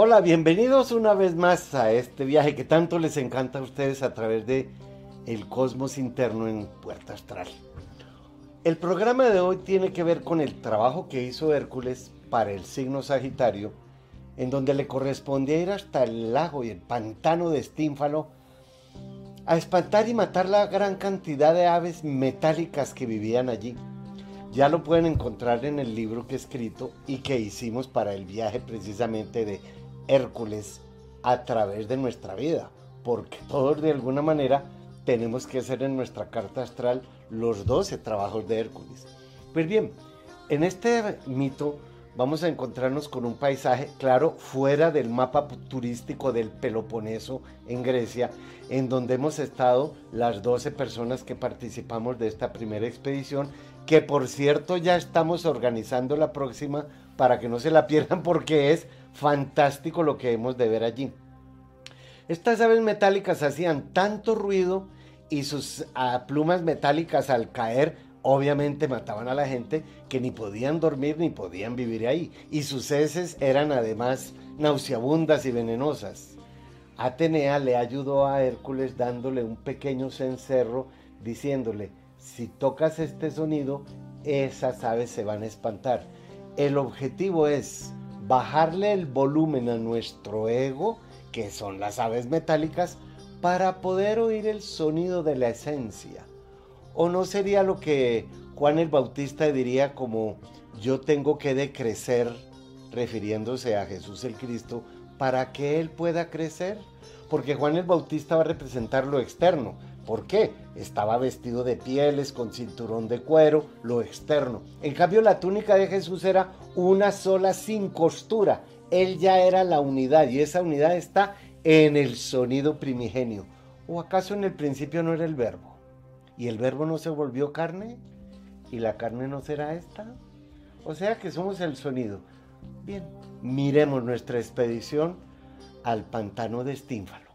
Hola, bienvenidos una vez más a este viaje que tanto les encanta a ustedes a través de el cosmos interno en Puerta Astral. El programa de hoy tiene que ver con el trabajo que hizo Hércules para el signo Sagitario, en donde le correspondía ir hasta el lago y el pantano de Estínfalo a espantar y matar la gran cantidad de aves metálicas que vivían allí. Ya lo pueden encontrar en el libro que he escrito y que hicimos para el viaje precisamente de Hércules a través de nuestra vida, porque todos de alguna manera tenemos que hacer en nuestra carta astral los 12 trabajos de Hércules. Pues bien, en este mito vamos a encontrarnos con un paisaje, claro, fuera del mapa turístico del Peloponeso en Grecia, en donde hemos estado las 12 personas que participamos de esta primera expedición, que por cierto ya estamos organizando la próxima para que no se la pierdan porque es fantástico lo que hemos de ver allí. Estas aves metálicas hacían tanto ruido y sus plumas metálicas al caer obviamente mataban a la gente que ni podían dormir ni podían vivir ahí. Y sus heces eran además nauseabundas y venenosas. Atenea le ayudó a Hércules dándole un pequeño cencerro diciéndole, si tocas este sonido, esas aves se van a espantar. El objetivo es bajarle el volumen a nuestro ego, que son las aves metálicas, para poder oír el sonido de la esencia. ¿O no sería lo que Juan el Bautista diría como yo tengo que decrecer, refiriéndose a Jesús el Cristo, para que Él pueda crecer? Porque Juan el Bautista va a representar lo externo, ¿Por qué? Estaba vestido de pieles, con cinturón de cuero, lo externo. En cambio, la túnica de Jesús era una sola sin costura. Él ya era la unidad y esa unidad está en el sonido primigenio. ¿O acaso en el principio no era el verbo? ¿Y el verbo no se volvió carne? ¿Y la carne no será esta? O sea que somos el sonido. Bien, miremos nuestra expedición al pantano de Estínfalo.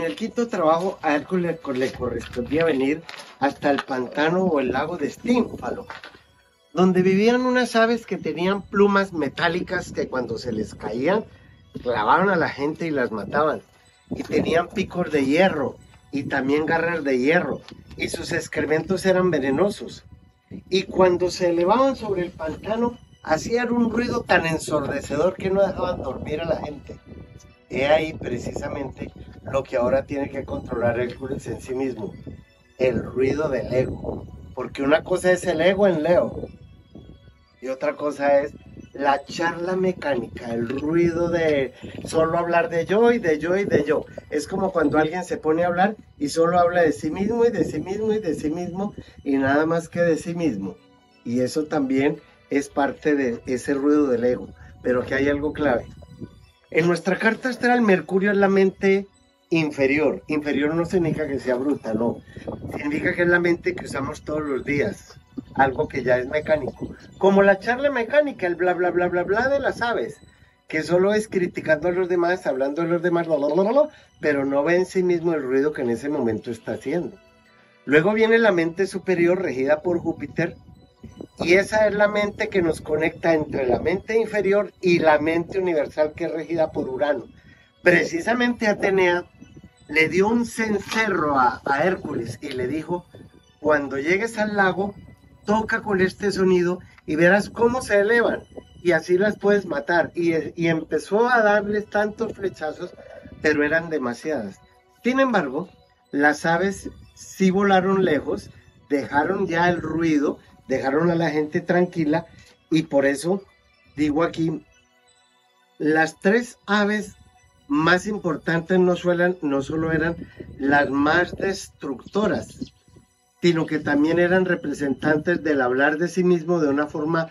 En el quinto trabajo a Hércules le correspondía venir hasta el pantano o el lago de Stínfalo, donde vivían unas aves que tenían plumas metálicas que cuando se les caían clavaban a la gente y las mataban. Y tenían picos de hierro y también garras de hierro y sus excrementos eran venenosos. Y cuando se elevaban sobre el pantano hacían un ruido tan ensordecedor que no dejaban dormir a la gente. He ahí precisamente lo que ahora tiene que controlar Hércules en sí mismo, el ruido del ego. Porque una cosa es el ego en Leo y otra cosa es la charla mecánica, el ruido de solo hablar de yo y de yo y de yo. Es como cuando alguien se pone a hablar y solo habla de sí mismo y de sí mismo y de sí mismo y nada más que de sí mismo. Y eso también es parte de ese ruido del ego. Pero que hay algo clave. En nuestra carta astral, Mercurio es la mente inferior. Inferior no significa que sea bruta, no. Significa que es la mente que usamos todos los días. Algo que ya es mecánico. Como la charla mecánica, el bla, bla, bla, bla, bla de las aves. Que solo es criticando a los demás, hablando de los demás, pero no ve en sí mismo el ruido que en ese momento está haciendo. Luego viene la mente superior regida por Júpiter, y esa es la mente que nos conecta entre la mente inferior y la mente universal que es regida por Urano. Precisamente Atenea le dio un cencerro a, Hércules y le dijo, cuando llegues al lago, toca con este sonido y verás cómo se elevan y así las puedes matar. Y, y empezó a darles tantos flechazos, pero eran demasiadas. Sin embargo, las aves sí volaron lejos, dejaron ya el ruido, dejaron a la gente tranquila y por eso digo aquí, las tres aves más importantes no, suelan, no solo eran las más destructoras, sino que también eran representantes del hablar de sí mismo de una forma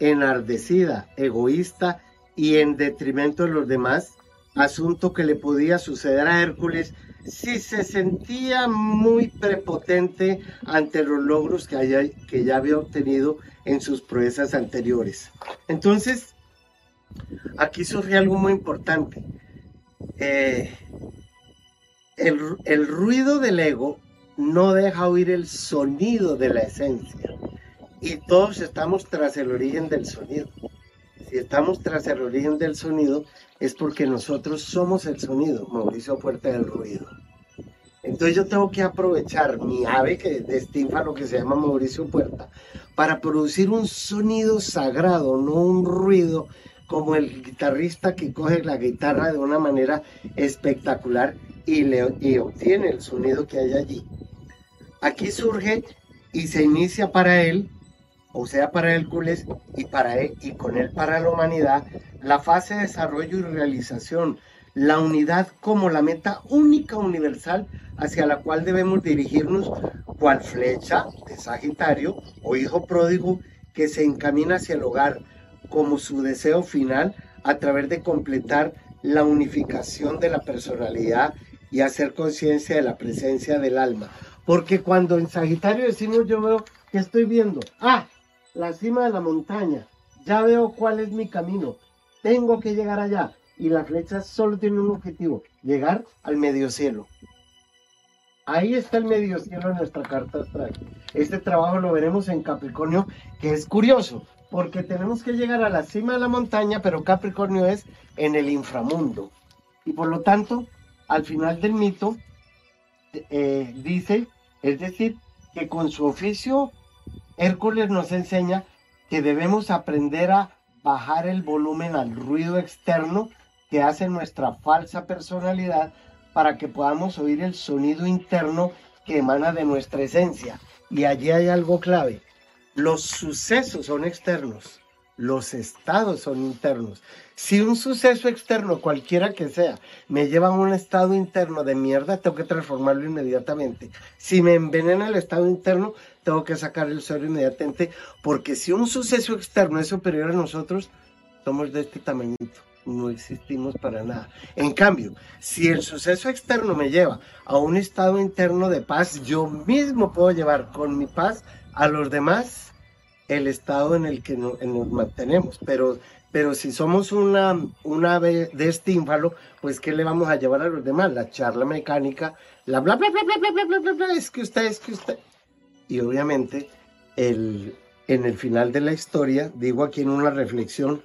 enardecida, egoísta y en detrimento de los demás, asunto que le podía suceder a Hércules si se sentía muy prepotente ante los logros que, que ya había obtenido en sus proezas anteriores. Entonces, aquí surge algo muy importante. Eh, el, el ruido del ego no deja oír el sonido de la esencia. Y todos estamos tras el origen del sonido. Si estamos tras el origen del sonido, es porque nosotros somos el sonido, Mauricio Puerta del Ruido. Entonces yo tengo que aprovechar mi ave que de lo que se llama Mauricio Puerta para producir un sonido sagrado, no un ruido como el guitarrista que coge la guitarra de una manera espectacular y, le, y obtiene el sonido que hay allí. Aquí surge y se inicia para él, o sea, para Hércules y, para y con él para la humanidad, la fase de desarrollo y realización, la unidad como la meta única universal hacia la cual debemos dirigirnos, cual flecha de Sagitario o hijo pródigo que se encamina hacia el hogar como su deseo final a través de completar la unificación de la personalidad y hacer conciencia de la presencia del alma. Porque cuando en Sagitario decimos yo veo, ¿qué estoy viendo? Ah, la cima de la montaña. Ya veo cuál es mi camino. Tengo que llegar allá. Y la flecha solo tiene un objetivo, llegar al medio cielo. Ahí está el medio cielo en nuestra carta astral. Este trabajo lo veremos en Capricornio, que es curioso, porque tenemos que llegar a la cima de la montaña, pero Capricornio es en el inframundo. Y por lo tanto, al final del mito, eh, dice, es decir, que con su oficio, Hércules nos enseña que debemos aprender a bajar el volumen al ruido externo que hace nuestra falsa personalidad para que podamos oír el sonido interno que emana de nuestra esencia. Y allí hay algo clave. Los sucesos son externos, los estados son internos. Si un suceso externo, cualquiera que sea, me lleva a un estado interno de mierda, tengo que transformarlo inmediatamente. Si me envenena el estado interno, tengo que sacar el suelo inmediatamente, porque si un suceso externo es superior a nosotros, somos de este tamañito, no existimos para nada. En cambio, si el suceso externo me lleva a un estado interno de paz, yo mismo puedo llevar con mi paz a los demás el estado en el que nos mantenemos. Pero pero si somos una, una ave de estínfalo, pues ¿qué le vamos a llevar a los demás? La charla mecánica, la bla bla bla bla bla bla bla bla, es que usted, es que usted. Y obviamente el, en el final de la historia, digo aquí en una reflexión,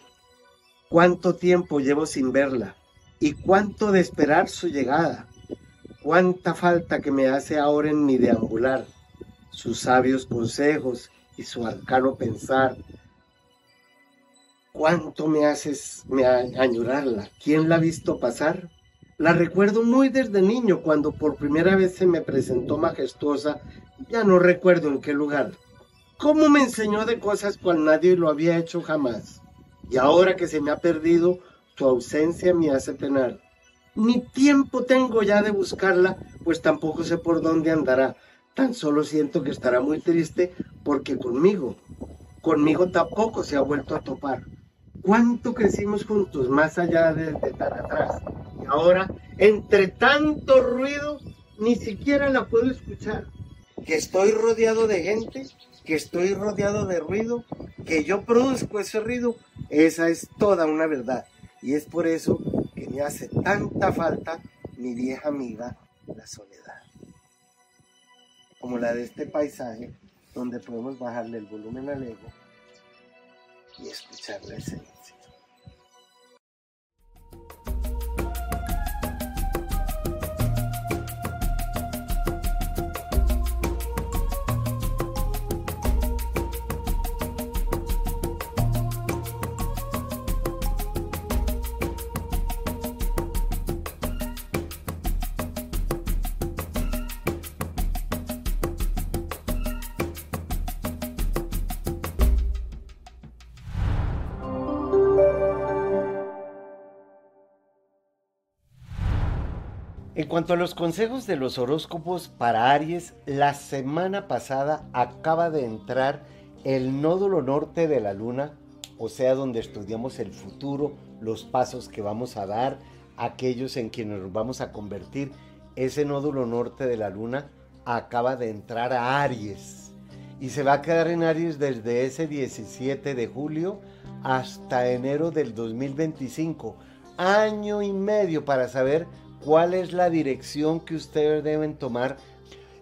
cuánto tiempo llevo sin verla y cuánto de esperar su llegada, cuánta falta que me hace ahora en mi deambular, sus sabios consejos y su arcano pensar, cuánto me haces me añorarla. ¿Quién la ha visto pasar? La recuerdo muy desde niño, cuando por primera vez se me presentó majestuosa, ya no recuerdo en qué lugar. ¿Cómo me enseñó de cosas cual nadie lo había hecho jamás? Y ahora que se me ha perdido, su ausencia me hace penar. Ni tiempo tengo ya de buscarla, pues tampoco sé por dónde andará. Tan solo siento que estará muy triste porque conmigo, conmigo tampoco se ha vuelto a topar cuánto crecimos juntos más allá de, tan atrás. Y ahora, entre tanto ruido, ni siquiera la puedo escuchar. Que estoy rodeado de gente, que estoy rodeado de ruido, que yo produzco ese ruido, esa es toda una verdad. Y es por eso que me hace tanta falta mi vieja amiga, la soledad. Como la de este paisaje, donde podemos bajarle el volumen al ego y escuchar la esencia. En cuanto a los consejos de los horóscopos para Aries, la semana pasada acaba de entrar el nódulo norte de la luna, o sea, donde estudiamos el futuro, los pasos que vamos a dar, aquellos en quienes nos vamos a convertir. Ese nódulo norte de la luna acaba de entrar a Aries y se va a quedar en Aries desde ese 17 de julio hasta enero del 2025. Año y medio para saber cuál es la dirección que ustedes deben tomar.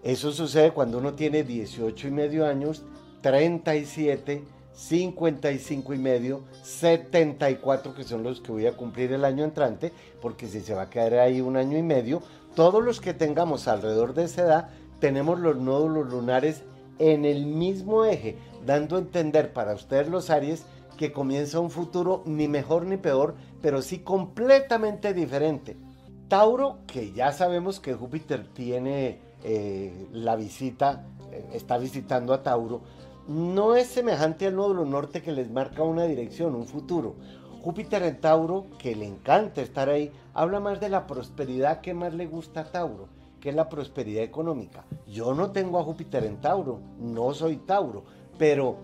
Eso sucede cuando uno tiene 18 y medio años, 37, 55 y medio, 74 que son los que voy a cumplir el año entrante, porque si se va a quedar ahí un año y medio, todos los que tengamos alrededor de esa edad tenemos los nódulos lunares en el mismo eje, dando a entender para ustedes los Aries que comienza un futuro ni mejor ni peor, pero sí completamente diferente. Tauro, que ya sabemos que Júpiter tiene eh, la visita, eh, está visitando a Tauro, no es semejante al nódulo norte que les marca una dirección, un futuro. Júpiter en Tauro, que le encanta estar ahí, habla más de la prosperidad que más le gusta a Tauro, que es la prosperidad económica. Yo no tengo a Júpiter en Tauro, no soy Tauro, pero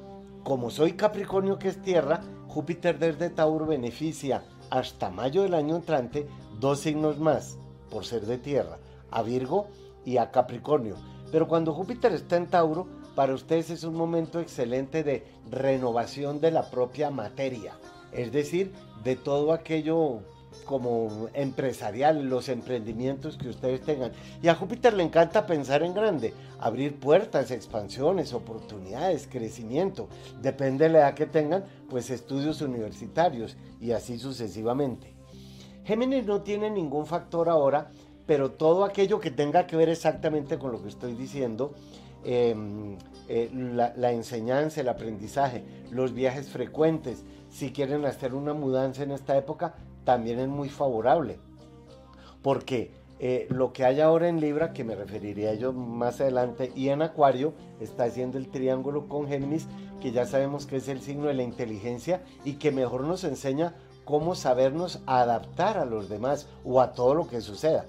como soy Capricornio que es tierra, Júpiter desde Tauro beneficia hasta mayo del año entrante dos signos más, por ser de tierra, a Virgo y a Capricornio. Pero cuando Júpiter está en Tauro, para ustedes es un momento excelente de renovación de la propia materia, es decir, de todo aquello como empresarial, los emprendimientos que ustedes tengan. Y a Júpiter le encanta pensar en grande, abrir puertas, expansiones, oportunidades, crecimiento. Depende de la edad que tengan, pues estudios universitarios y así sucesivamente. Géminis no tiene ningún factor ahora, pero todo aquello que tenga que ver exactamente con lo que estoy diciendo, em, eh, la, enseñanza, el aprendizaje, los viajes frecuentes, si quieren hacer una mudanza en esta época, también es muy favorable. Porque eh, lo que hay ahora en Libra, que me referiría ello más adelante, y en Acuario, está haciendo el triángulo con Géminis, que ya sabemos que es el signo de la inteligencia y que mejor nos enseña cómo sabernos adaptar a los demás o a todo lo que suceda.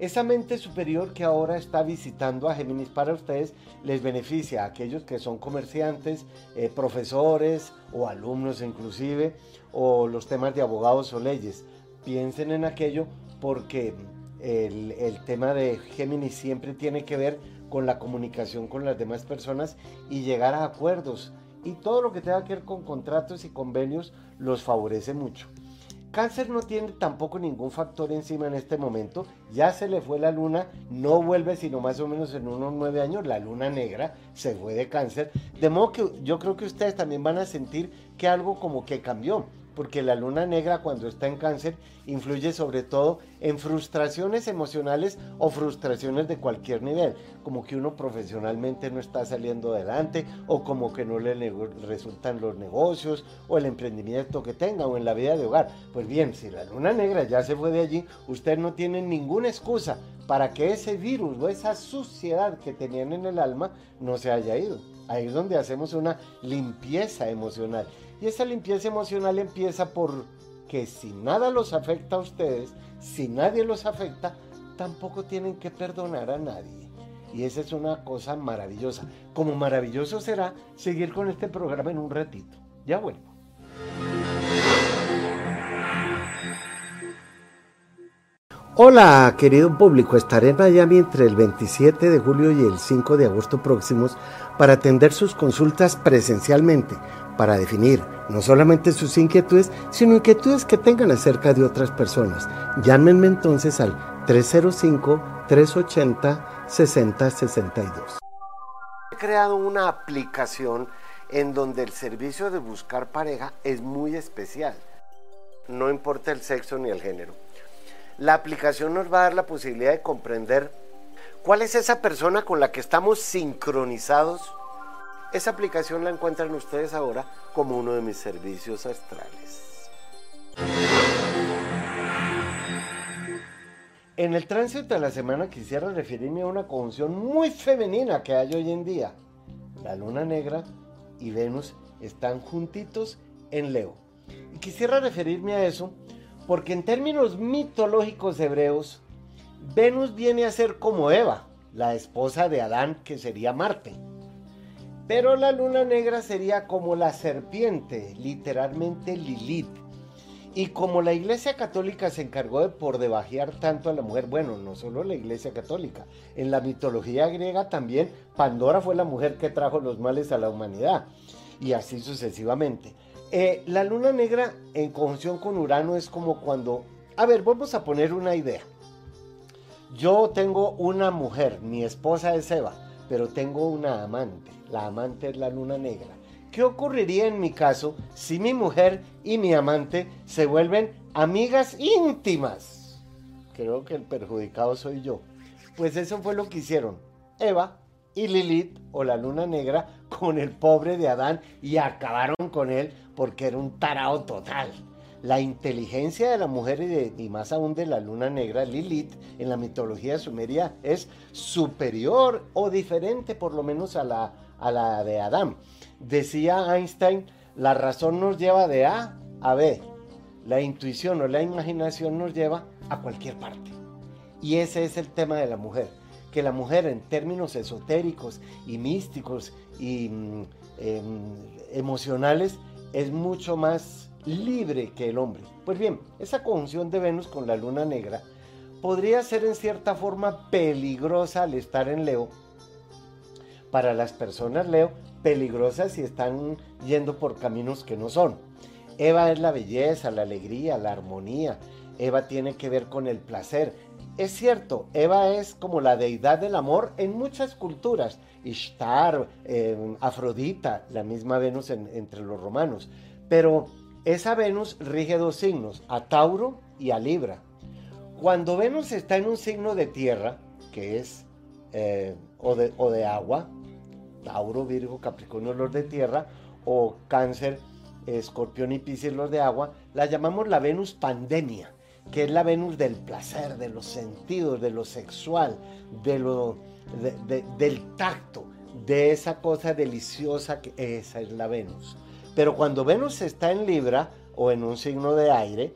Esa mente superior que ahora está visitando a Géminis para ustedes les beneficia a aquellos que son comerciantes, eh, profesores o alumnos inclusive, o los temas de abogados o leyes. Piensen en aquello porque el, el tema de Géminis siempre tiene que ver con la comunicación con las demás personas y llegar a acuerdos. Y todo lo que tenga que ver con contratos y convenios los favorece mucho. Cáncer no tiene tampoco ningún factor encima en este momento. Ya se le fue la luna, no vuelve sino más o menos en unos nueve años. La luna negra se fue de cáncer. De modo que yo creo que ustedes también van a sentir que algo como que cambió porque la luna negra cuando está en cáncer influye sobre todo en frustraciones emocionales o frustraciones de cualquier nivel, como que uno profesionalmente no está saliendo adelante o como que no le resultan los negocios o el emprendimiento que tenga o en la vida de hogar. Pues bien, si la luna negra ya se fue de allí, usted no tiene ninguna excusa para que ese virus o esa suciedad que tenían en el alma no se haya ido. Ahí es donde hacemos una limpieza emocional. Y esa limpieza emocional empieza por que si nada los afecta a ustedes, si nadie los afecta, tampoco tienen que perdonar a nadie. Y esa es una cosa maravillosa. Como maravilloso será seguir con este programa en un ratito. Ya vuelvo. Hola, querido público. Estaré en Miami entre el 27 de julio y el 5 de agosto próximos para atender sus consultas presencialmente para definir no solamente sus inquietudes, sino inquietudes que tengan acerca de otras personas. Llámenme entonces al 305-380-6062. He creado una aplicación en donde el servicio de buscar pareja es muy especial. No importa el sexo ni el género. La aplicación nos va a dar la posibilidad de comprender cuál es esa persona con la que estamos sincronizados esa aplicación la encuentran ustedes ahora como uno de mis servicios astrales. En el tránsito de la semana quisiera referirme a una conjunción muy femenina que hay hoy en día. La luna negra y Venus están juntitos en Leo. Y quisiera referirme a eso porque en términos mitológicos hebreos, Venus viene a ser como Eva, la esposa de Adán, que sería Marte. Pero la luna negra sería como la serpiente, literalmente Lilith. Y como la Iglesia Católica se encargó de por debajear tanto a la mujer, bueno, no solo la Iglesia Católica, en la mitología griega también Pandora fue la mujer que trajo los males a la humanidad, y así sucesivamente. Eh, la luna negra en conjunción con Urano es como cuando, a ver, vamos a poner una idea. Yo tengo una mujer, mi esposa es Eva, pero tengo una amante la amante es la luna negra. ¿Qué ocurriría en mi caso si mi mujer y mi amante se vuelven amigas íntimas? Creo que el perjudicado soy yo. Pues eso fue lo que hicieron Eva y Lilith o la luna negra con el pobre de Adán y acabaron con él porque era un tarao total. La inteligencia de la mujer y, de, y, más aún de la luna negra, Lilith, en la mitología sumeria es superior o diferente por lo menos a la, a la de Adán. Decía Einstein, la razón nos lleva de A a B, la intuición o la imaginación nos lleva a cualquier parte. Y ese es el tema de la mujer, que la mujer en términos esotéricos y místicos y mm, em, emocionales es mucho más libre que el hombre. Pues bien, esa conjunción de Venus con la luna negra podría ser en cierta forma peligrosa al estar en Leo, para las personas, Leo, peligrosas si están yendo por caminos que no son. Eva es la belleza, la alegría, la armonía. Eva tiene que ver con el placer. Es cierto, Eva es como la deidad del amor en muchas culturas. Ishtar, eh, Afrodita, la misma Venus entre los romanos. Pero esa Venus rige dos signos, a Tauro y a Libra. Cuando Venus está en un signo de tierra, que es eh, o, de, o de agua, Tauro, Virgo, Capricornio los de tierra, o Cáncer, Escorpión y Piscis los de agua, la llamamos la Venus pandemia, que es la Venus del placer, de los sentidos, de lo sexual, de lo, del tacto, de esa cosa deliciosa que esa es la Venus. Pero cuando Venus está en Libra o en un signo de aire,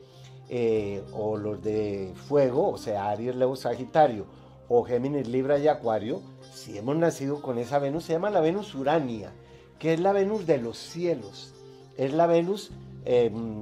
eh, o los de fuego, o sea, Aries, Leo, Sagitario, o Géminis, Libra y Acuario, si hemos nacido con esa Venus, se llama la Venus Urania, que es la Venus de los cielos, es la Venus, em,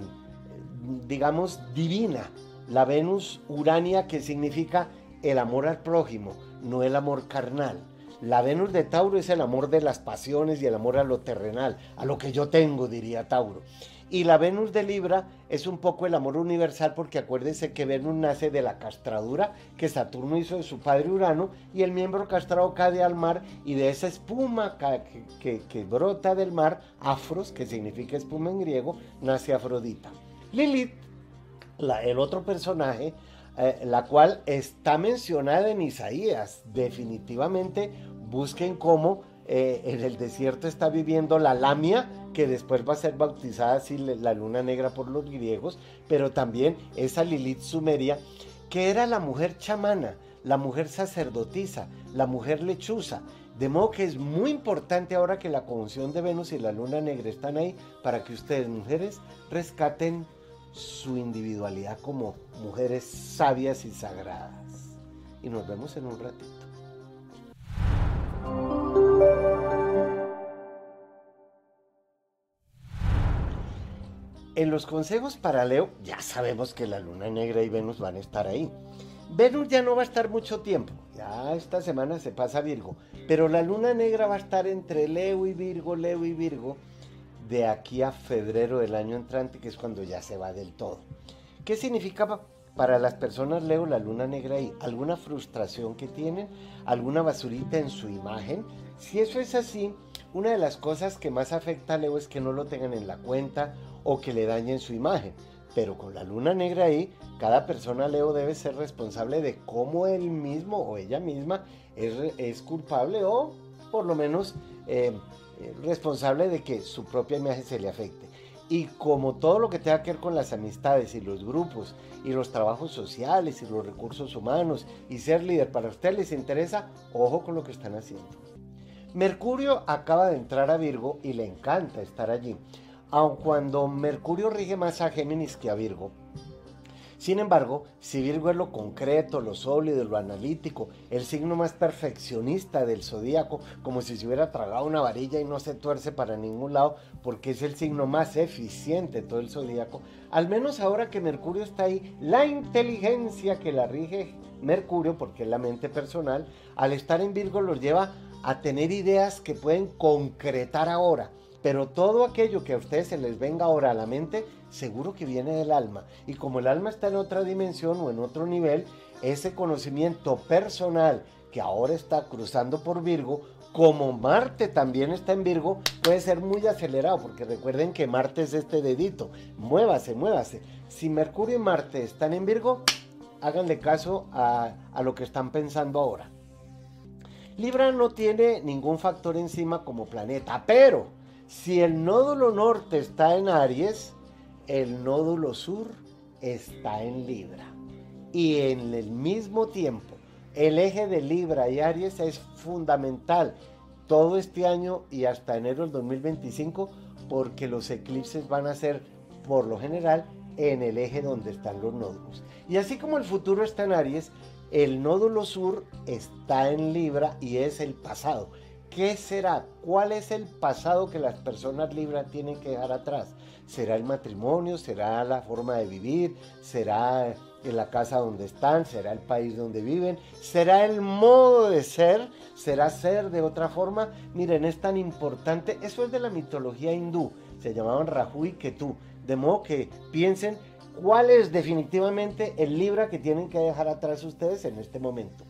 digamos, divina, la Venus Urania que significa el amor al prójimo, no el amor carnal. La Venus de Tauro es el amor de las pasiones y el amor a lo terrenal, a lo que yo tengo, diría Tauro. Y la Venus de Libra es un poco el amor universal porque acuérdense que Venus nace de la castradura que Saturno hizo de su padre Urano y el miembro castrado cae al mar y de esa espuma que, brota del mar, afros, que significa espuma en griego, nace Afrodita. Lilith, el otro personaje, eh, la cual está mencionada en Isaías, definitivamente busquen cómo eh, en el desierto está viviendo la Lamia, que después va a ser bautizada así la luna negra por los griegos, pero también esa Lilith sumeria, que era la mujer chamana, la mujer sacerdotisa, la mujer lechuza. De modo que es muy importante ahora que la conjunción de Venus y la luna negra están ahí para que ustedes, mujeres, rescaten su individualidad como mujeres sabias y sagradas. Y nos vemos en un ratito. En los consejos para Leo ya sabemos que la luna negra y Venus van a estar ahí. Venus ya no va a estar mucho tiempo, ya esta semana se pasa Virgo, pero la luna negra va a estar entre Leo y Virgo, Leo y Virgo, de aquí a febrero del año entrante, que es cuando ya se va del todo. ¿Qué significa para las personas Leo la luna negra ahí? ¿Alguna frustración que tienen? ¿Alguna basurita en su imagen? Si eso es así, una de las cosas que más afecta a Leo es que no lo tengan en la cuenta o que le dañen su imagen. Pero con la luna negra ahí, cada persona Leo debe ser responsable de cómo él mismo o ella misma es, culpable o por lo menos eh, eh, responsable de que su propia imagen se le afecte. Y como todo lo que tenga que ver con las amistades y los grupos y los trabajos sociales y los recursos humanos y ser líder para ustedes les interesa, ojo con lo que están haciendo. Mercurio acaba de entrar a Virgo y le encanta estar allí aun cuando Mercurio rige más a Géminis que a Virgo, Sin embargo, si Virgo es lo concreto, lo sólido, lo analítico, el signo más perfeccionista del zodíaco, como si se hubiera tragado una varilla y no se tuerce para ningún lado, porque es el signo más eficiente todo el zodíaco, al menos ahora que Mercurio está ahí, la inteligencia que la rige Mercurio, porque es la mente personal, al estar en Virgo los lleva a tener ideas que pueden concretar ahora. Pero todo aquello que a ustedes se les venga ahora a la mente, seguro que viene del alma. Y como el alma está en otra dimensión o en otro nivel, ese conocimiento personal que ahora está cruzando por Virgo, como Marte también está en Virgo, puede ser muy acelerado, porque recuerden que Marte es este dedito. Muévase, muévase. Si Mercurio y Marte están en Virgo, háganle caso a, a lo que están pensando ahora. Libra no tiene ningún factor encima como planeta, pero si el nódulo norte está en Aries, el nódulo sur está en Libra. Y en el mismo tiempo, el eje de Libra y Aries es fundamental todo este año y hasta enero del 2025 porque los eclipses van a ser por lo general en el eje donde están los nódulos. Y así como el futuro está en Aries, el nódulo sur está en Libra y es el pasado. ¿Qué será? ¿Cuál es el pasado que las personas Libra tienen que dejar atrás? ¿Será el matrimonio? ¿Será la forma de vivir? ¿Será la casa donde están? ¿Será el país donde viven? ¿Será el modo de ser? ¿Será ser de otra forma? Miren, es tan importante. Eso es de la mitología hindú. Se llamaban Rahu y Ketu. De modo que piensen ¿Cuál es definitivamente el Libra que tienen que dejar atrás ustedes en este momento?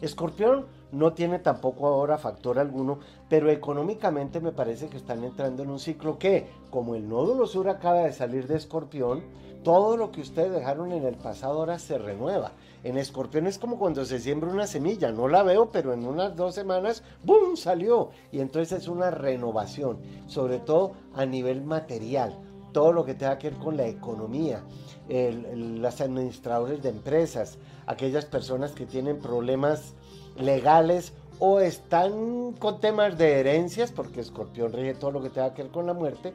Escorpión no tiene tampoco ahora factor alguno, pero económicamente me parece que están entrando en un ciclo que, como el nódulo sur acaba de salir de Escorpión, todo lo que ustedes dejaron en el pasado ahora se renueva. En Escorpión es como cuando se siembra una semilla, no la veo, pero en unas dos semanas, ¡boom!, salió. Y entonces es una renovación, sobre todo a nivel material todo lo que tenga que ver con la economía, las administradores de empresas, aquellas personas que tienen problemas legales o están con temas de herencias, porque Escorpión rige todo lo que tenga que ver con la muerte.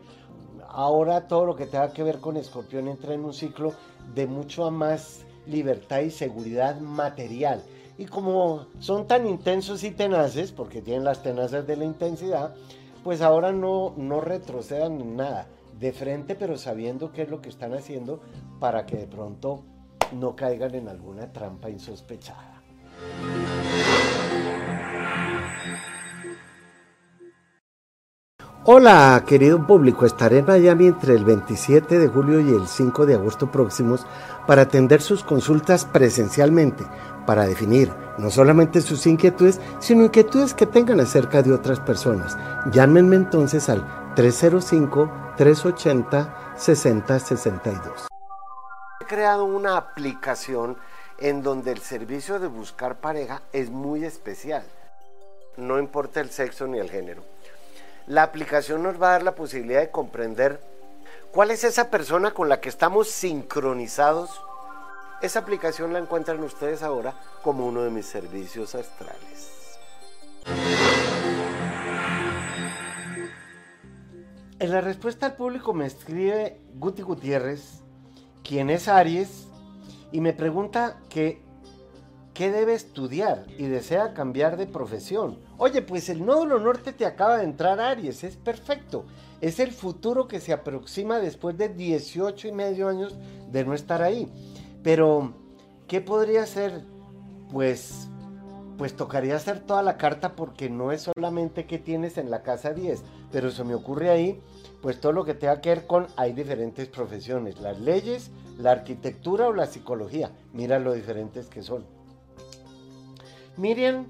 Ahora todo lo que tenga que ver con Escorpión entra en un ciclo de mucho más libertad y seguridad material. Y como son tan intensos y tenaces, porque tienen las tenazas de la intensidad, pues ahora no, no retrocedan en nada de frente, pero sabiendo qué es lo que están haciendo para que de pronto no caigan en alguna trampa insospechada. Hola, querido público. Estaré en Miami entre el 27 de julio y el 5 de agosto próximos para atender sus consultas presencialmente, para definir no solamente sus inquietudes, sino inquietudes que tengan acerca de otras personas. Llámenme entonces al 305-380-6062. He creado una aplicación en donde el servicio de buscar pareja es muy especial. No importa el sexo ni el género. La aplicación nos va a dar la posibilidad de comprender cuál es esa persona con la que estamos sincronizados. Esa aplicación la encuentran ustedes ahora como uno de mis servicios astrales. En la respuesta al público me escribe Guti Gutiérrez, quien es Aries, y me pregunta que qué debe estudiar y desea cambiar de profesión. Oye, pues el nódulo norte te acaba de entrar Aries, es perfecto. Es el futuro que se aproxima después de 18 y medio años de no estar ahí. Pero, ¿qué podría ser? Pues pues tocaría hacer toda la carta porque no es solamente que tienes en la casa 10, pero se me ocurre ahí, pues todo lo que tenga que ver con, hay diferentes profesiones, las leyes, la arquitectura o la psicología, mira lo diferentes que son. Miriam,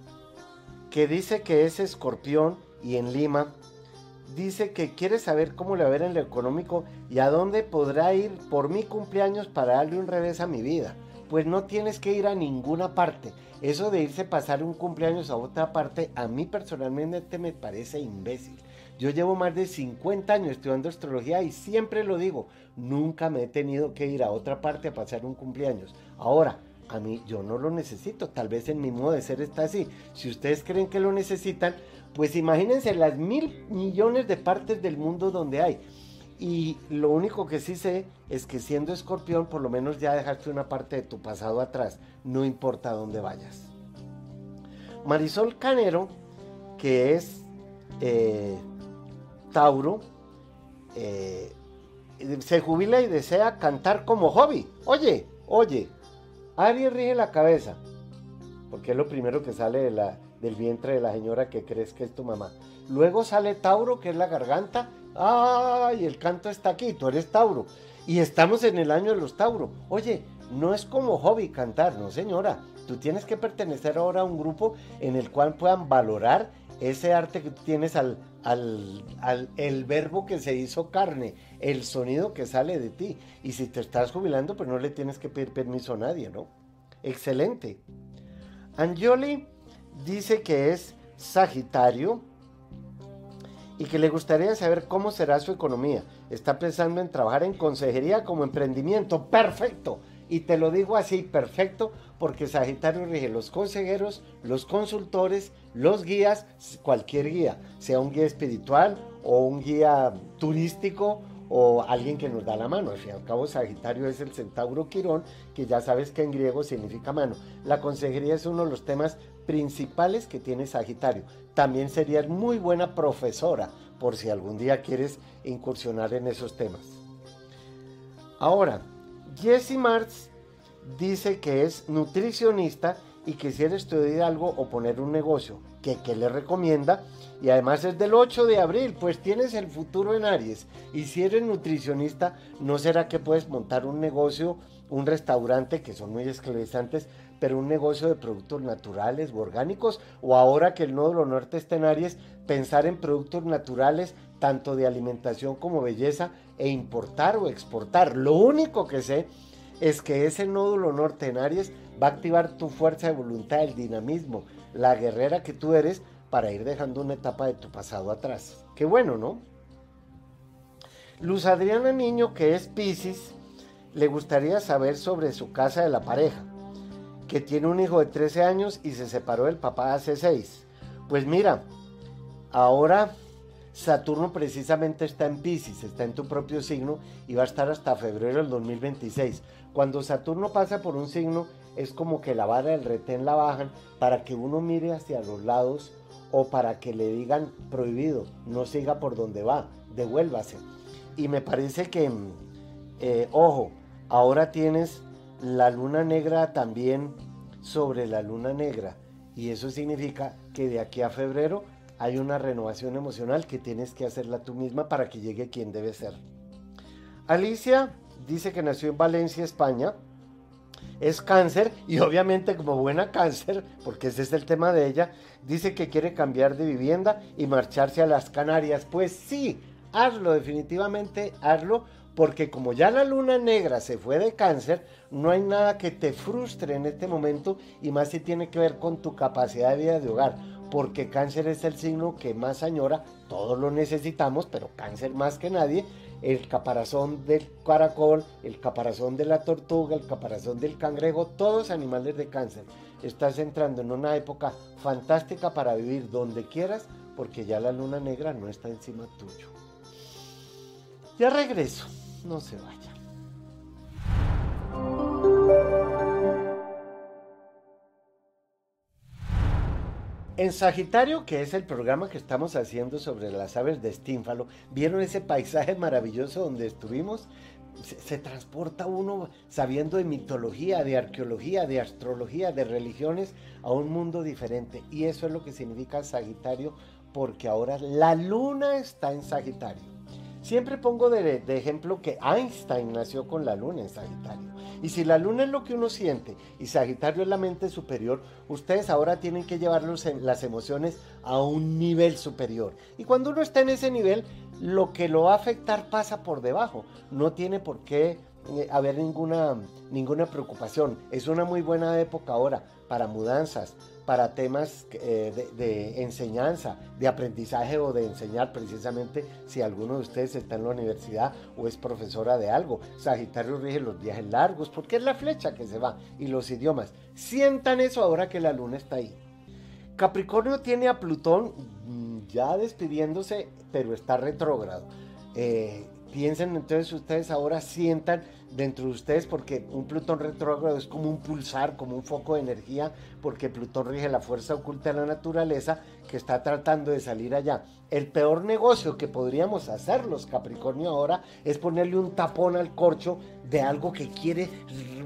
que dice que es escorpión y en Lima, dice que quiere saber cómo le va a ver en lo económico y a dónde podrá ir por mi cumpleaños para darle un revés a mi vida. Pues no tienes que ir a ninguna parte eso de irse a pasar un cumpleaños a otra parte, a mí personalmente me parece imbécil. Yo llevo más de 50 años estudiando astrología y siempre lo digo, nunca me he tenido que ir a otra parte a pasar un cumpleaños. Ahora, a mí yo no lo necesito, tal vez en mi modo de ser está así. Si ustedes creen que lo necesitan, pues imagínense las mil millones de partes del mundo donde hay. Y lo único que sí sé es que siendo escorpión, por lo menos ya dejaste una parte de tu pasado atrás, no importa dónde vayas. Marisol Canero, que es eh, Tauro, eh, se jubila y desea cantar como hobby. Oye, oye, Aries rige la cabeza, porque es lo primero que sale del vientre de la señora que crees que es tu mamá. Luego sale Tauro, que es la garganta. ¡Ay! El canto está aquí, tú eres Tauro. Y estamos en el año de los Tauro. Oye, no es como hobby cantar, no señora. Tú tienes que pertenecer ahora a un grupo en el cual puedan valorar ese arte que tú tienes al, al, el verbo que se hizo carne, el sonido que sale de ti. Y si te estás jubilando, pues no le tienes que pedir permiso a nadie, ¿no? Excelente. Angioli dice que es Sagitario y que le gustaría saber cómo será su economía. Está pensando en trabajar en consejería como emprendimiento. Perfecto. Y te lo digo así, perfecto, porque Sagitario rige los consejeros, los consultores, los guías, cualquier guía, sea un guía espiritual o un guía turístico o alguien que nos da la mano. Al fin y al cabo, Sagitario es el centauro Quirón, que ya sabes que en griego significa mano. La consejería es uno de los temas principales que tiene Sagitario. También serías muy buena profesora, por si algún día quieres incursionar en esos temas. Ahora, Jesse Marx dice que es nutricionista y quisiera estudiar algo o poner un negocio. que qué le recomienda? Y además es del 8 de abril, pues tienes el futuro en Aries. Y si eres nutricionista, ¿no será que puedes montar un negocio, un restaurante, que son muy esclavizantes, pero un negocio de productos naturales o orgánicos? O ahora que el nódulo norte está en Aries, pensar en productos naturales, tanto de alimentación como belleza, e importar o exportar. Lo único que sé es que ese nódulo norte en Aries va a activar tu fuerza de voluntad, el dinamismo, la guerrera que tú eres para ir dejando una etapa de tu pasado atrás. Qué bueno, ¿no? Luz Adriana Niño, que es Pisces, le gustaría saber sobre su casa de la pareja, que tiene un hijo de 13 años y se separó del papá hace 6. Pues mira, ahora Saturno precisamente está en Pisces, está en tu propio signo y va a estar hasta febrero del 2026. Cuando Saturno pasa por un signo, es como que la vara del retén la bajan para que uno mire hacia los lados o para que le digan prohibido, no siga por donde va, devuélvase. Y me parece que, eh, ojo, ahora tienes la luna negra también sobre la luna negra. Y eso significa que de aquí a febrero hay una renovación emocional que tienes que hacerla tú misma para que llegue quien debe ser. Alicia dice que nació en Valencia, España. Es cáncer y obviamente como buena cáncer, porque ese es el tema de ella, dice que quiere cambiar de vivienda y marcharse a las Canarias. Pues sí, hazlo definitivamente, hazlo, porque como ya la luna negra se fue de cáncer, no hay nada que te frustre en este momento y más si tiene que ver con tu capacidad de vida de hogar porque cáncer es el signo que más añora, todos lo necesitamos, pero cáncer más que nadie, el caparazón del caracol, el caparazón de la tortuga, el caparazón del cangrejo, todos animales de cáncer. Estás entrando en una época fantástica para vivir donde quieras, porque ya la luna negra no está encima tuyo. Ya regreso, no se vaya. En Sagitario, que es el programa que estamos haciendo sobre las aves de Estínfalo, ¿vieron ese paisaje maravilloso donde estuvimos? Se, transporta uno sabiendo de mitología, de arqueología, de astrología, de religiones a un mundo diferente. Y eso es lo que significa Sagitario, porque ahora la luna está en Sagitario. Siempre pongo de, ejemplo que Einstein nació con la luna en Sagitario. Y si la luna es lo que uno siente y Sagitario es la mente superior, ustedes ahora tienen que llevar las emociones a un nivel superior. Y cuando uno está en ese nivel, lo que lo va a afectar pasa por debajo. No tiene por qué eh, haber ninguna, ninguna preocupación. Es una muy buena época ahora para mudanzas, para temas eh, de, enseñanza, de aprendizaje o de enseñar precisamente si alguno de ustedes está en la universidad o es profesora de algo. Sagitario rige los viajes largos porque es la flecha que se va y los idiomas. Sientan eso ahora que la luna está ahí. Capricornio tiene a Plutón ya despidiéndose, pero está retrógrado. Eh, piensen entonces ustedes ahora sientan dentro de ustedes porque un Plutón retrógrado es como un pulsar, como un foco de energía, porque Plutón rige la fuerza oculta de la naturaleza que está tratando de salir allá. El peor negocio que podríamos hacer los Capricornio ahora es ponerle un tapón al corcho de algo que quiere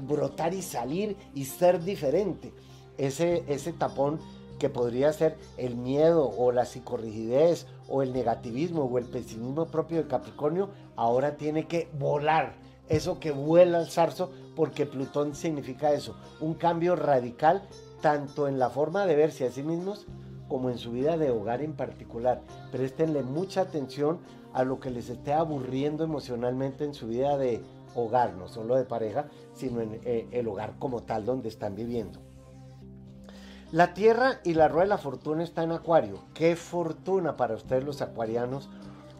brotar y salir y ser diferente. Ese, ese tapón que podría ser el miedo o la psicorrigidez o el negativismo o el pesimismo propio de Capricornio, ahora tiene que volar. Eso que vuela al zarzo, porque Plutón significa eso, un cambio radical tanto en la forma de verse a sí mismos como en su vida de hogar en particular. Prestenle mucha atención a lo que les esté aburriendo emocionalmente en su vida de hogar, no solo de pareja, sino en eh, el hogar como tal donde están viviendo. La Tierra y la rueda de la fortuna está en Acuario. Qué fortuna para ustedes los acuarianos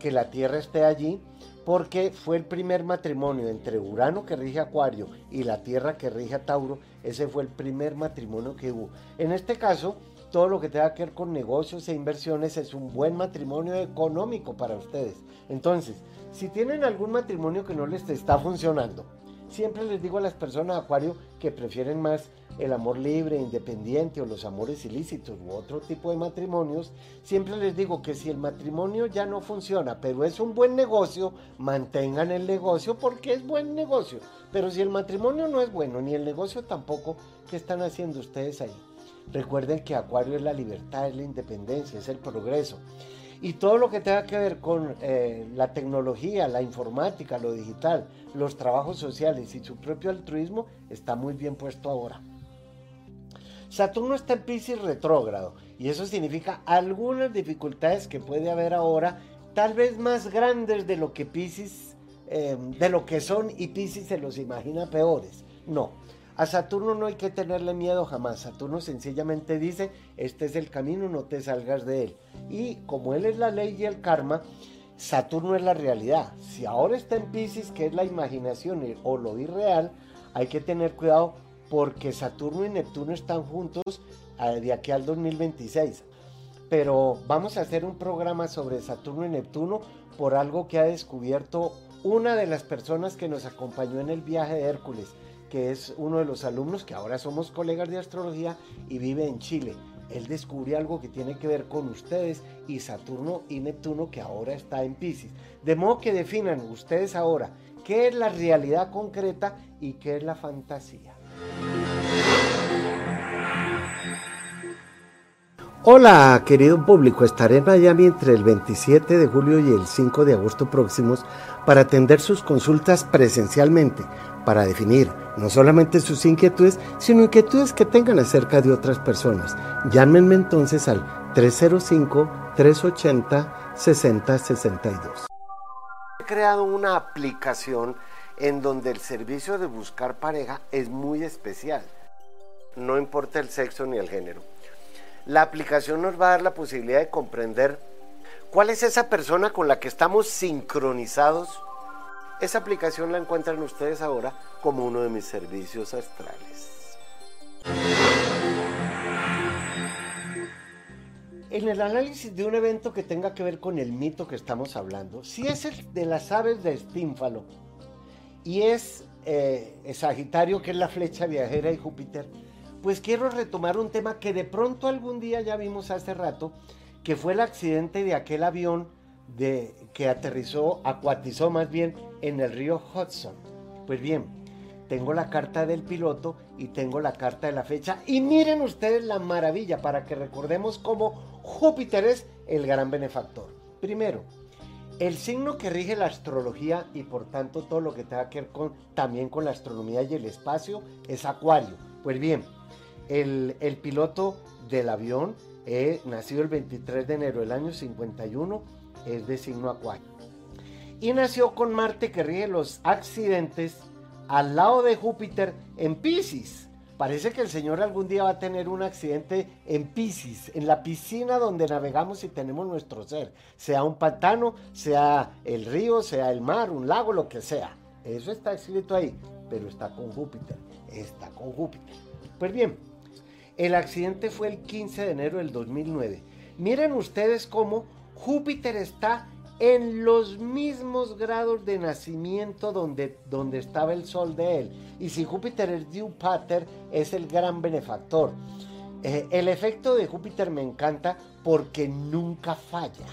que la Tierra esté allí, porque fue el primer matrimonio entre Urano que rige Acuario y la Tierra que rige a Tauro. Ese fue el primer matrimonio que hubo. En este caso, todo lo que tenga que ver con negocios e inversiones es un buen matrimonio económico para ustedes. Entonces, si tienen algún matrimonio que no les está funcionando, siempre les digo a las personas Acuario que prefieren más el amor libre, independiente o los amores ilícitos u otro tipo de matrimonios, siempre les digo que si el matrimonio ya no funciona, pero es un buen negocio, mantengan el negocio porque es buen negocio. Pero si el matrimonio no es bueno, ni el negocio tampoco, ¿qué están haciendo ustedes ahí? Recuerden que Acuario es la libertad, es la independencia, es el progreso. Y todo lo que tenga que ver con eh, la tecnología, la informática, lo digital, los trabajos sociales y su propio altruismo está muy bien puesto ahora. Saturno está en Pisces retrógrado y eso significa algunas dificultades que puede haber ahora, tal vez más grandes de lo que Pisces, eh, de lo que son y Pisces se los imagina peores. No, a Saturno no hay que tenerle miedo jamás. Saturno sencillamente dice, este es el camino, no te salgas de él. Y como él es la ley y el karma, Saturno es la realidad. Si ahora está en Pisces, que es la imaginación o lo irreal, hay que tener cuidado porque Saturno y Neptuno están juntos de aquí al 2026. Pero vamos a hacer un programa sobre Saturno y Neptuno por algo que ha descubierto una de las personas que nos acompañó en el viaje de Hércules que es uno de los alumnos que ahora somos colegas de astrología y vive en Chile. Él descubrió algo que tiene que ver con ustedes y Saturno y Neptuno que ahora está en Pisces. De modo que definan ustedes ahora qué es la realidad concreta y qué es la fantasía. Hola, querido público. Estaré en Miami entre el 27 de julio y el 5 de agosto próximos para atender sus consultas presencialmente, para definir no solamente sus inquietudes, sino inquietudes que tengan acerca de otras personas. Llámenme entonces al 305-380-6062. He creado una aplicación en donde el servicio de buscar pareja es muy especial. No importa el sexo ni el género la aplicación nos va a dar la posibilidad de comprender cuál es esa persona con la que estamos sincronizados. Esa aplicación la encuentran ustedes ahora como uno de mis servicios astrales. En el análisis de un evento que tenga que ver con el mito que estamos hablando, si es el de las aves de Estínfalo y es eh, Sagitario, que es la flecha viajera y Júpiter, pues quiero retomar un tema que de pronto algún día ya vimos hace rato, que fue el accidente de aquel avión de, que aterrizó, acuatizó más bien en el río Hudson. Pues bien, tengo la carta del piloto y tengo la carta de la fecha. Y miren ustedes la maravilla para que recordemos cómo Júpiter es el gran benefactor. Primero, el signo que rige la astrología y por tanto todo lo que tenga que ver con, también con la astronomía y el espacio es Acuario. Pues bien, el, piloto del avión, eh, nacido el 23 de enero del año 51, es de signo acuario. Y nació con Marte que rige los accidentes al lado de Júpiter en Pisces. Parece que el Señor algún día va a tener un accidente en Pisces, en la piscina donde navegamos y tenemos nuestro ser, sea un pantano, sea el río, sea el mar, un lago, lo que sea. Eso está escrito ahí, pero está con Júpiter, está con Júpiter. Pues bien, el accidente fue el 15 de enero del 2009. Miren ustedes cómo Júpiter está en los mismos grados de nacimiento donde, donde estaba el sol de él. Y si Júpiter es Diu Pater, es el gran benefactor. Eh, el efecto de Júpiter me encanta porque nunca falla.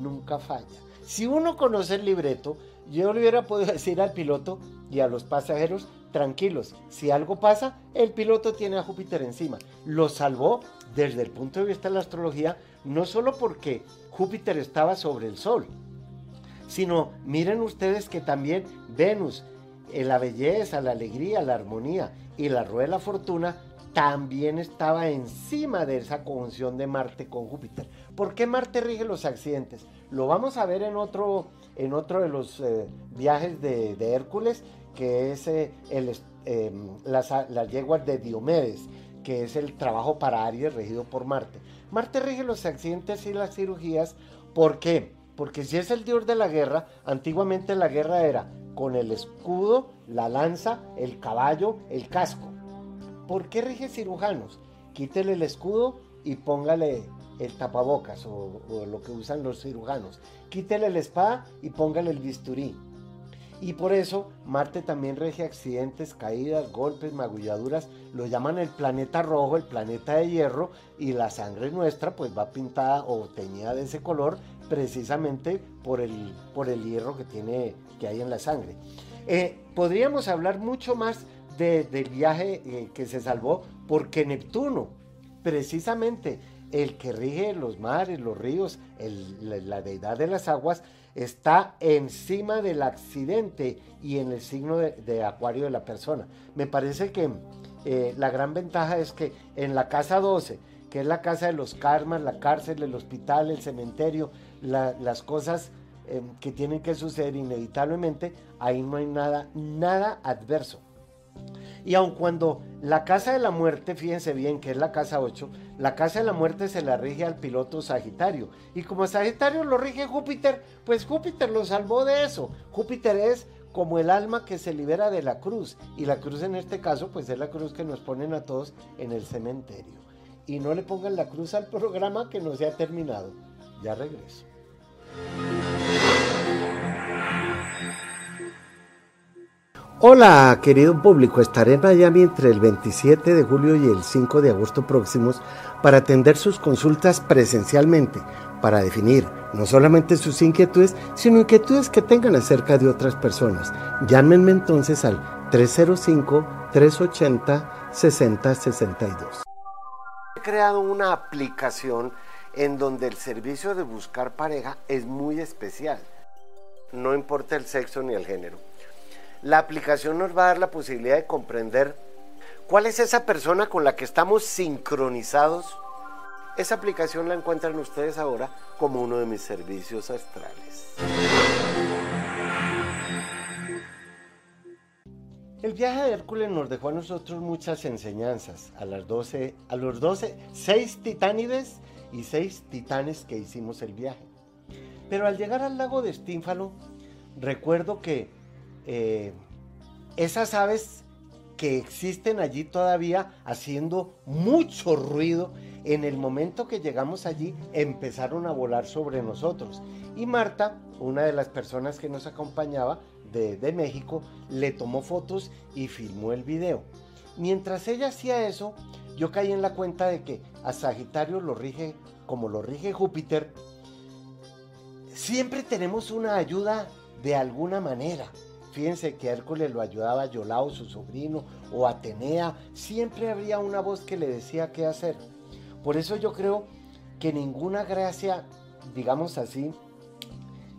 Nunca falla. Si uno conoce el libreto, yo le hubiera podido decir al piloto y a los pasajeros, tranquilos, si algo pasa, el piloto tiene a Júpiter encima. Lo salvó desde el punto de vista de la astrología, no solo porque Júpiter estaba sobre el Sol, sino miren ustedes que también Venus, en la belleza, la alegría, la armonía y la rueda de la fortuna también estaba encima de esa conjunción de Marte con Júpiter. ¿Por qué Marte rige los accidentes? Lo vamos a ver en otro, en otro de los eh, viajes de, Hércules, que es eh, el, em, las, las yeguas de Diomedes, que es el trabajo para Aries regido por Marte. Marte rige los accidentes y las cirugías. ¿Por qué? Porque si es el dios de la guerra, antiguamente la guerra era con el escudo, la lanza, el caballo, el casco. ¿Por qué rige cirujanos? Quítele el escudo y póngale el tapabocas o, o, lo que usan los cirujanos. Quítele la espada y póngale el bisturí. Y por eso Marte también rige accidentes, caídas, golpes, magulladuras. Lo llaman el planeta rojo, el planeta de hierro. Y la sangre nuestra pues va pintada o teñida de ese color precisamente por el, por el hierro que, tiene, que hay en la sangre. Eh, podríamos hablar mucho más del viaje eh, que se salvó porque Neptuno, precisamente el que rige los mares, los ríos, la deidad de las aguas, está encima del accidente y en el signo de, acuario de la persona. Me parece que eh, la gran ventaja es que en la casa 12, que es la casa de los karmas, la cárcel, el hospital, el cementerio, las cosas em, que tienen que suceder inevitablemente, ahí no hay nada, nada adverso. Y aun cuando la casa de la muerte, fíjense bien que es la casa 8, la casa de la muerte se la rige al piloto Sagitario. Y como Sagitario lo rige Júpiter, pues Júpiter lo salvó de eso. Júpiter es como el alma que se libera de la cruz. Y la cruz en este caso, pues es la cruz que nos ponen a todos en el cementerio. Y no le pongan la cruz al programa que no se ha terminado. Ya regreso. Hola, querido público. Estaré en Miami entre el 27 de julio y el 5 de agosto próximos para atender sus consultas presencialmente, para definir no solamente sus inquietudes, sino inquietudes que tengan acerca de otras personas. Llámenme entonces al 305-380-6062. He creado una aplicación en donde el servicio de buscar pareja es muy especial. No importa el sexo ni el género la aplicación nos va a dar la posibilidad de comprender cuál es esa persona con la que estamos sincronizados. Esa aplicación la encuentran ustedes ahora como uno de mis servicios astrales. El viaje de Hércules nos dejó a nosotros muchas enseñanzas, a las 12, a los 12, seis titánides y seis titanes que hicimos el viaje. Pero al llegar al lago de Estínfalo, recuerdo que eh, esas aves que existen allí todavía haciendo mucho ruido, en el momento que llegamos allí empezaron a volar sobre nosotros. Y Marta, una de las personas que nos acompañaba de, de México, le tomó fotos y filmó el video. Mientras ella hacía eso, yo caí en la cuenta de que a Sagitario lo rige como lo rige Júpiter. Siempre tenemos una ayuda de alguna manera. Fíjense que Hércules lo ayudaba a Yolao, su sobrino, o Atenea. Siempre habría una voz que le decía qué hacer. Por eso yo creo que ninguna gracia, digamos así,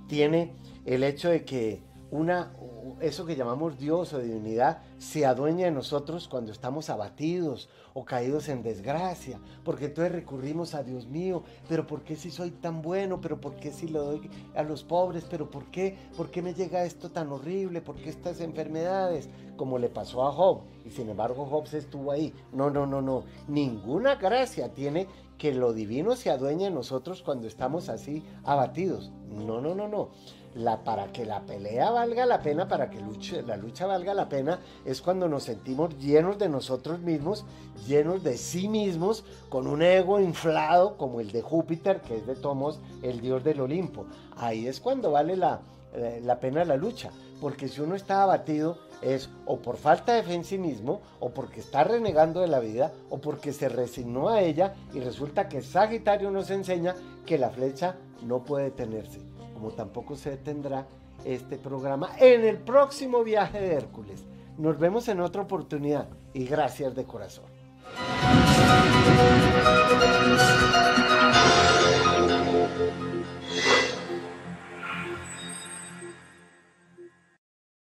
tiene el hecho de que una, eso que llamamos Dios o divinidad se adueña de nosotros cuando estamos abatidos o caídos en desgracia, porque entonces recurrimos a Dios mío, pero ¿por qué si soy tan bueno? ¿Pero por qué si lo doy a los pobres? ¿Pero por qué? ¿Por qué me llega esto tan horrible? ¿Por qué estas enfermedades? Como le pasó a Job, y sin embargo Job se estuvo ahí. No, no, no, no. Ninguna gracia tiene que lo divino se adueñe de nosotros cuando estamos así abatidos. No, no, no, no. La, para que la pelea valga la pena, para que la lucha valga la pena, es cuando nos sentimos llenos de nosotros mismos, llenos de sí mismos, con un ego inflado como el de Júpiter, que es de Tomos, el dios del Olimpo. Ahí es cuando vale la, eh, la pena la lucha, porque si uno está abatido es o por falta de fe en sí mismo, o porque está renegando de la vida, o porque se resignó a ella y resulta que Sagitario nos enseña que la flecha no puede detenerse, como tampoco se detendrá este programa en el próximo viaje de Hércules. Nos vemos en otra oportunidad y gracias de corazón.